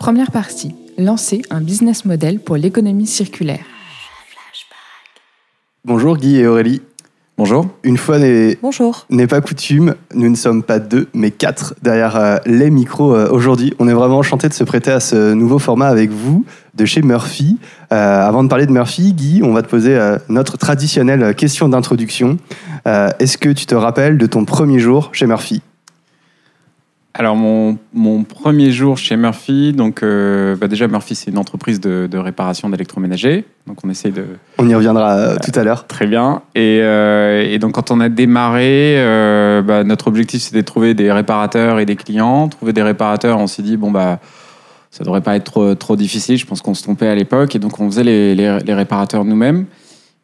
Première partie, lancer un business model pour l'économie circulaire. Bonjour Guy et Aurélie. Bonjour. Une fois n'est Bonjour. n'est pas coutume, nous ne sommes pas deux, mais quatre derrière euh, les micros euh, aujourd'hui. On est vraiment enchanté de se prêter à ce nouveau format avec vous de chez Murphy. Euh, avant de parler de Murphy, Guy, on va te poser euh, notre traditionnelle question d'introduction. Euh, Est-ce que tu te rappelles de ton premier jour chez Murphy? Alors, mon, mon premier jour chez Murphy, donc euh, bah déjà, Murphy, c'est une entreprise de, de réparation d'électroménager. Donc, on essaye de. On y reviendra euh, tout à l'heure. Très bien. Et, euh, et donc, quand on a démarré, bah, notre objectif, c'était de trouver des réparateurs et des clients. Trouver des réparateurs, on s'est dit, bon, bah. Ça devrait pas être trop, trop difficile. Je pense qu'on se trompait à l'époque. Et donc, on faisait les, les, les réparateurs nous-mêmes.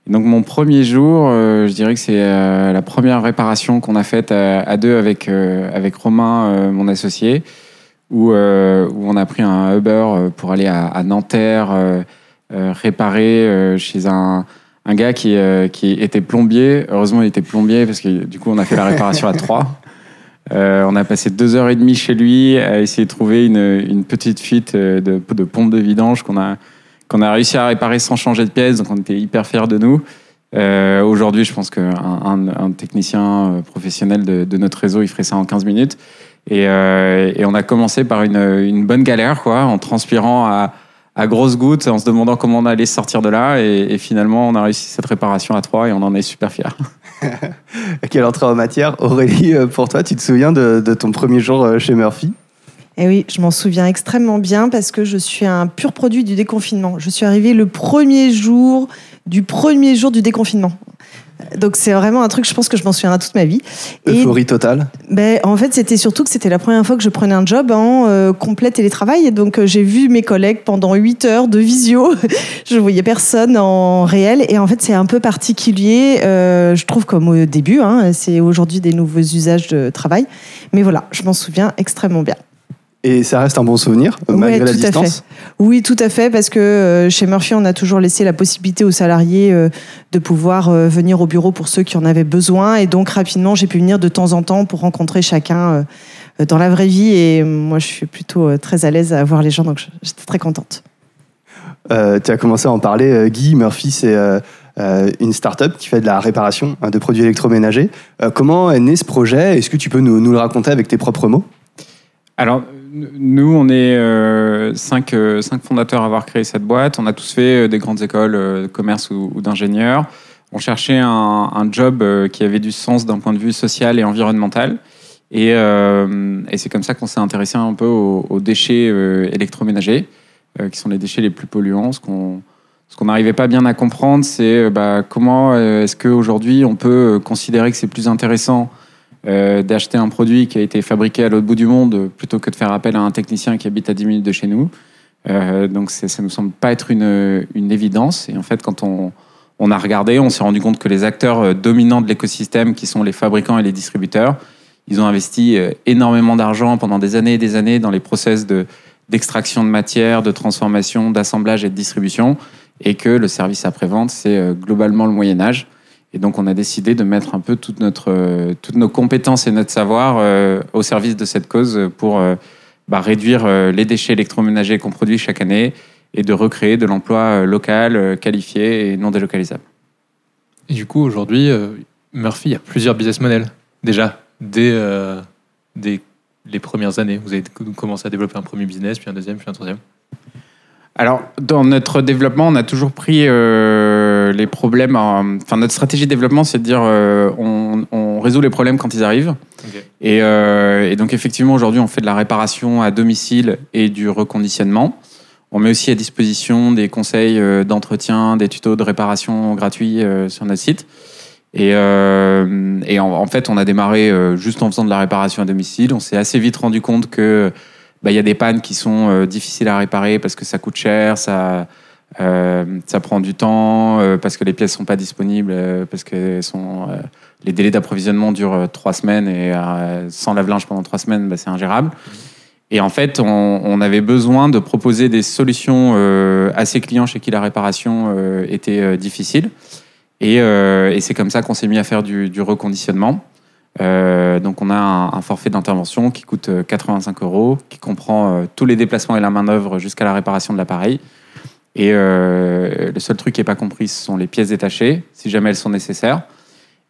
Et donc, mon premier jour, euh, je dirais que c'est euh, la première réparation qu'on a faite à, à deux avec, euh, avec Romain, euh, mon associé, où, euh, où on a pris un Uber euh, pour aller à, à Nanterre euh, euh, réparer euh, chez un, un gars qui, euh, qui était plombier. Heureusement, il était plombier parce que du coup, on a fait la réparation à trois. Euh, on a passé deux heures et demie chez lui à essayer de trouver une, une petite fuite euh, de, de pompe de vidange qu'on a, qu'on a réussi à réparer sans changer de pièce. Donc on était hyper fiers de nous. Euh, Aujourd'hui, je pense qu'un un, un technicien euh, professionnel de, notre réseau, il ferait ça en 15 minutes. Et, euh, et on a commencé par une, bonne galère, quoi, en transpirant à, grosses gouttes, en se demandant comment on allait sortir de là. Et, finalement, on a réussi cette réparation à trois et on en est super fiers. Quelle entrée en matière Aurélie, pour toi, tu te souviens de, ton premier jour chez Murphy? Et oui, je m'en souviens extrêmement bien parce que je suis un pur produit du déconfinement. Je suis arrivée le premier jour du premier jour du déconfinement. Donc c'est vraiment un truc, je pense que je m'en souviendrai toute ma vie. Et Euphorie totale. ben, en fait, c'était surtout que c'était la première fois que je prenais un job en euh, complet télétravail. Et donc, euh, j'ai vu mes collègues pendant 8 heures de visio. je voyais personne en réel. Et en fait, c'est un peu particulier, euh, je trouve, comme au début. Hein, c'est aujourd'hui des nouveaux usages de travail. Mais voilà, je m'en souviens extrêmement bien. Et ça reste un bon souvenir, euh, Ouais, malgré la tout à distance. Oui, tout à fait, parce que euh, chez Murphy, on a toujours laissé la possibilité aux salariés euh, de pouvoir euh, venir au bureau pour ceux qui en avaient besoin. Et donc, rapidement, j'ai pu venir de temps en temps pour rencontrer chacun dans la vraie vie. Et moi, je suis plutôt très à l'aise à voir les gens, donc j'étais très contente. Euh, tu as commencé à en parler, Guy. Murphy, c'est une start-up qui fait de la réparation hein, de produits électroménagers. Comment est né ce projet? Est-ce que tu peux nous, nous le raconter avec tes propres mots? Alors, nous, on est euh, cinq, euh, cinq fondateurs à avoir créé cette boîte. On a tous fait euh, des grandes écoles de commerce ou, d'ingénieurs. On cherchait un, un job qui avait du sens d'un point de vue social et environnemental. Et, c'est comme ça qu'on s'est intéressé un peu aux, déchets électroménagers, qui sont les déchets les plus polluants. Ce qu'on n'arrivait pas bien à comprendre, c'est bah, comment est-ce qu'aujourd'hui on peut considérer que c'est plus intéressant euh, d'acheter un produit qui a été fabriqué à l'autre bout du monde plutôt que de faire appel à un technicien qui habite à 10 minutes de chez nous. Euh, donc ça ne nous semble pas être une, une évidence. Et en fait, quand on, on a regardé, on s'est rendu compte que les acteurs euh, dominants de l'écosystème, qui sont les fabricants et les distributeurs, ils ont investi euh, énormément d'argent pendant des années et des années dans les process de- d'extraction de matière, de transformation, d'assemblage et de distribution, et que le service après-vente, c'est euh, globalement le Moyen Âge. Et donc, on a décidé de mettre un peu toute notre, euh, toutes nos compétences et notre savoir euh, au service de cette cause pour euh, bah, réduire les déchets électroménagers qu'on produit chaque année et de recréer de l'emploi local, qualifié et non délocalisable. Et du coup, aujourd'hui, Murphy a plusieurs business models. Déjà, dès, euh, dès les premières années, vous avez commencé à développer un premier business, puis un deuxième, puis un troisième. Alors, dans notre développement, on a toujours pris euh, les problèmes. en- Enfin, notre stratégie de développement, c'est de dire euh, on, on résout les problèmes quand ils arrivent. Et, euh, et donc, effectivement, aujourd'hui, on fait de la réparation à domicile et du reconditionnement. On met aussi à disposition des conseils euh, d'entretien, des tutos de réparation gratuits euh, sur notre site. Et, euh, et en, en fait, on a démarré euh, juste en faisant de la réparation à domicile. On s'est assez vite rendu compte que bah, il y a des pannes qui sont euh, difficiles à réparer parce que ça coûte cher, ça, euh, ça prend du temps, euh, parce que les pièces sont pas disponibles, euh, parce que sont, les délais d'approvisionnement durent trois semaines et sans lave-linge pendant trois semaines, bah, c'est ingérable. Et en fait, on, avait besoin de proposer des solutions à ces clients chez qui la réparation était difficile. Et, c'est comme ça qu'on s'est mis à faire du, reconditionnement. Donc on a un, un forfait d'intervention qui coûte euh, 85 euros, qui comprend tous les déplacements et la main-d'œuvre jusqu'à la réparation de l'appareil. Et euh, le seul truc qui n'est pas compris, ce sont les pièces détachées, si jamais elles sont nécessaires.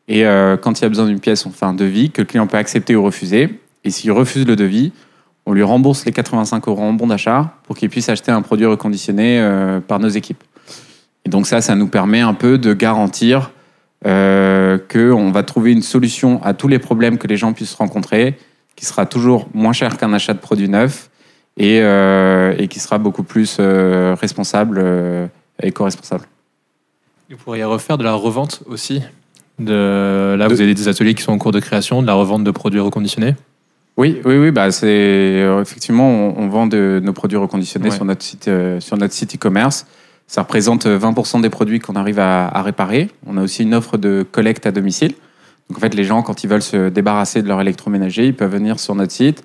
Et euh, quand il y a besoin d'une pièce, on fait un devis que le client peut accepter ou refuser. Et s'il refuse le devis, on lui rembourse les 85 euros en bon d'achat pour qu'il puisse acheter un produit reconditionné euh, par nos équipes. Et donc ça, ça nous permet un peu de garantir qu'on va trouver une solution à tous les problèmes que les gens puissent rencontrer, qui sera toujours moins cher qu'un achat de produit neuf et, euh, et qui sera beaucoup plus euh, responsable, euh, éco-responsable. Vous pourriez refaire de la revente aussi de... Là, vous avez des ateliers qui sont en cours de création, de la revente de produits reconditionnés? Oui, oui, oui. Bah, c'est effectivement, on, on vend de, nos produits reconditionnés Ouais. sur notre site, euh, sur notre site e-commerce. Ça représente euh, 20% des produits qu'on arrive à, à réparer. On a aussi une offre de collecte à domicile. Donc en fait, les gens, quand ils veulent se débarrasser de leur électroménager, ils peuvent venir sur notre site.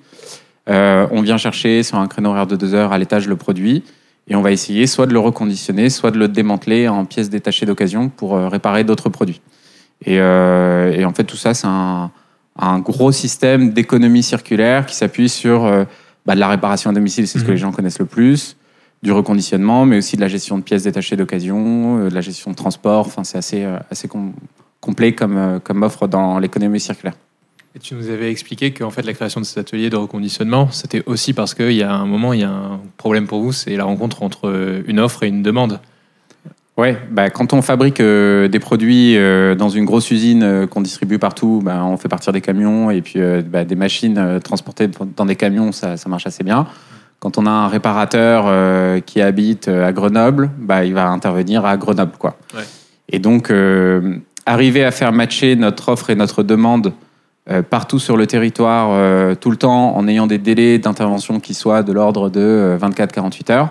Euh, on vient chercher sur un créneau horaire de deux heures à l'étage le produit et on va essayer soit de le reconditionner, soit de le démanteler en pièces détachées d'occasion pour euh, réparer d'autres produits. Et, euh, et en fait, tout ça, c'est un, un gros système d'économie circulaire qui s'appuie sur euh, bah, de la réparation à domicile, c'est ce que Mhm. les gens connaissent le plus, du reconditionnement, mais aussi de la gestion de pièces détachées d'occasion, euh, de la gestion de transport. Enfin, c'est assez, assez com- complet comme, comme offre dans l'économie circulaire. Et tu nous avais expliqué qu'en fait, la création de ces ateliers de reconditionnement, c'était aussi parce qu'il y a un moment, il y a un problème pour vous, c'est la rencontre entre une offre et une demande. Ouais, bah, quand on fabrique euh, des produits euh, dans une grosse usine euh, qu'on distribue partout, bah, on fait partir des camions et puis euh, bah, des machines euh, transportées dans des camions, ça, ça marche assez bien. Quand on a un réparateur euh, qui habite euh, à Grenoble, bah, il va intervenir à Grenoble. Quoi. Ouais. Et donc, euh, arriver à faire matcher notre offre et notre demande euh, partout sur le territoire, euh, tout le temps, en ayant des délais d'intervention qui soient de l'ordre de euh, 24-48 heures,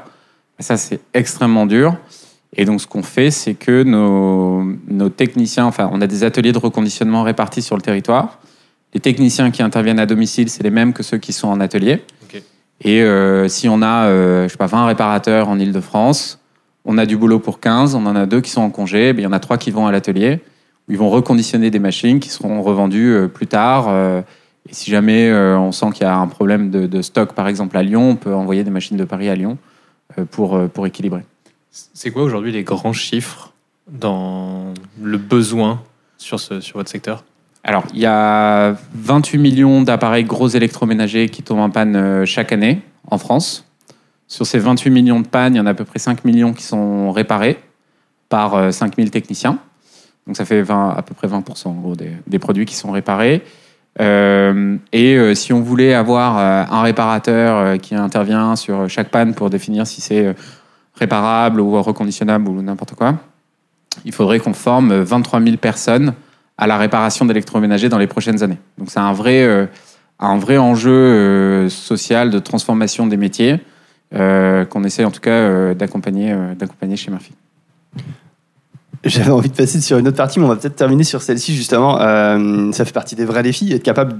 ça, c'est extrêmement dur. Et donc, ce qu'on fait, c'est que nos, nos techniciens, enfin, on a des ateliers de reconditionnement répartis sur le territoire. Les techniciens qui interviennent à domicile, c'est les mêmes que ceux qui sont en atelier. Et euh, si on a, euh, je sais pas, 20 réparateurs en Ile-de-France, on a du boulot pour 15, on en a deux qui sont en congé, ben, il y en a trois qui vont à l'atelier, ils vont reconditionner des machines qui seront revendues euh, plus tard. euh, et si jamais euh, on sent qu'il y a un problème de, de stock, par exemple à Lyon, on peut envoyer des machines de Paris à Lyon pour, pour équilibrer. C'est quoi aujourd'hui les grands chiffres dans le besoin sur, ce, sur votre secteur? Alors, il y a 28 millions d'appareils gros électroménagers qui tombent en panne chaque année en France. Sur ces 28 millions de pannes, il y en a à peu près 5 millions qui sont réparés par euh, 5000 techniciens. Donc ça fait 20 à peu près 20% en gros des, produits qui sont réparés. Euh, et euh, si on voulait avoir euh, un réparateur qui intervient sur chaque panne pour définir si c'est réparable ou reconditionnable ou n'importe quoi, il faudrait qu'on forme euh, 23 000 personnes à la réparation d'électroménagers dans les prochaines années. Donc c'est un vrai, un vrai enjeu social de transformation des métiers qu'on essaie en tout cas d'accompagner d'accompagner chez Murphy. J'avais envie de passer sur une autre partie, mais on va peut-être terminer sur celle-ci justement. Euh, ça fait partie des vrais défis, être capable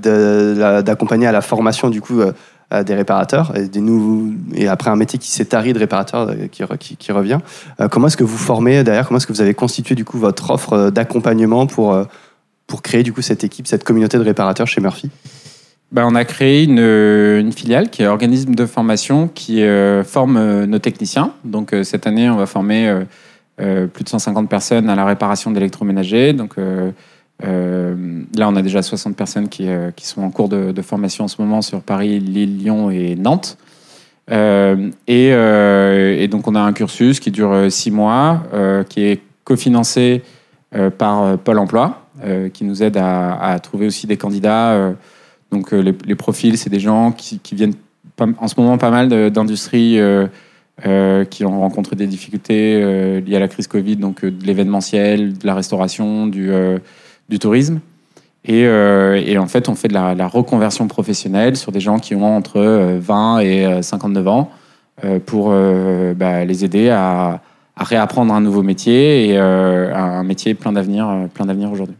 d'accompagner à la formation du coup euh, euh, des réparateurs et, des nouveaux, et après un métier qui s'est tari de réparateur qui, re- qui, qui revient. Comment est-ce que vous formez derrière? Comment est-ce que vous avez constitué du coup votre offre d'accompagnement pour, pour créer du coup cette équipe, cette communauté de réparateurs chez Murphy? Ben, on a créé une, une filiale qui est organisme de formation qui forme nos techniciens. Donc cette année, on va former plus de 150 personnes à la réparation d'électroménagers. Donc euh, euh, là, on a déjà 60 personnes qui, euh, sont en cours de, formation en ce moment sur Paris, Lille, Lyon et Nantes. Euh, et, euh, donc on a un cursus qui dure euh, six mois, euh, qui est cofinancé euh, par euh, Pôle Emploi, euh, qui nous aide à, trouver aussi des candidats. euh, donc euh, les, profils, c'est des gens qui, viennent en ce moment pas mal d'industries euh, qui ont rencontré des difficultés euh, liées à la crise Covid, donc euh, de l'événementiel, de la restauration, du, euh, du tourisme. Et, euh, et en fait, on fait de la, reconversion professionnelle sur des gens qui ont entre euh, 20 et euh, 59 ans pour bah, les aider à, à réapprendre un nouveau métier et un métier plein d'avenir, plein d'avenir aujourd'hui.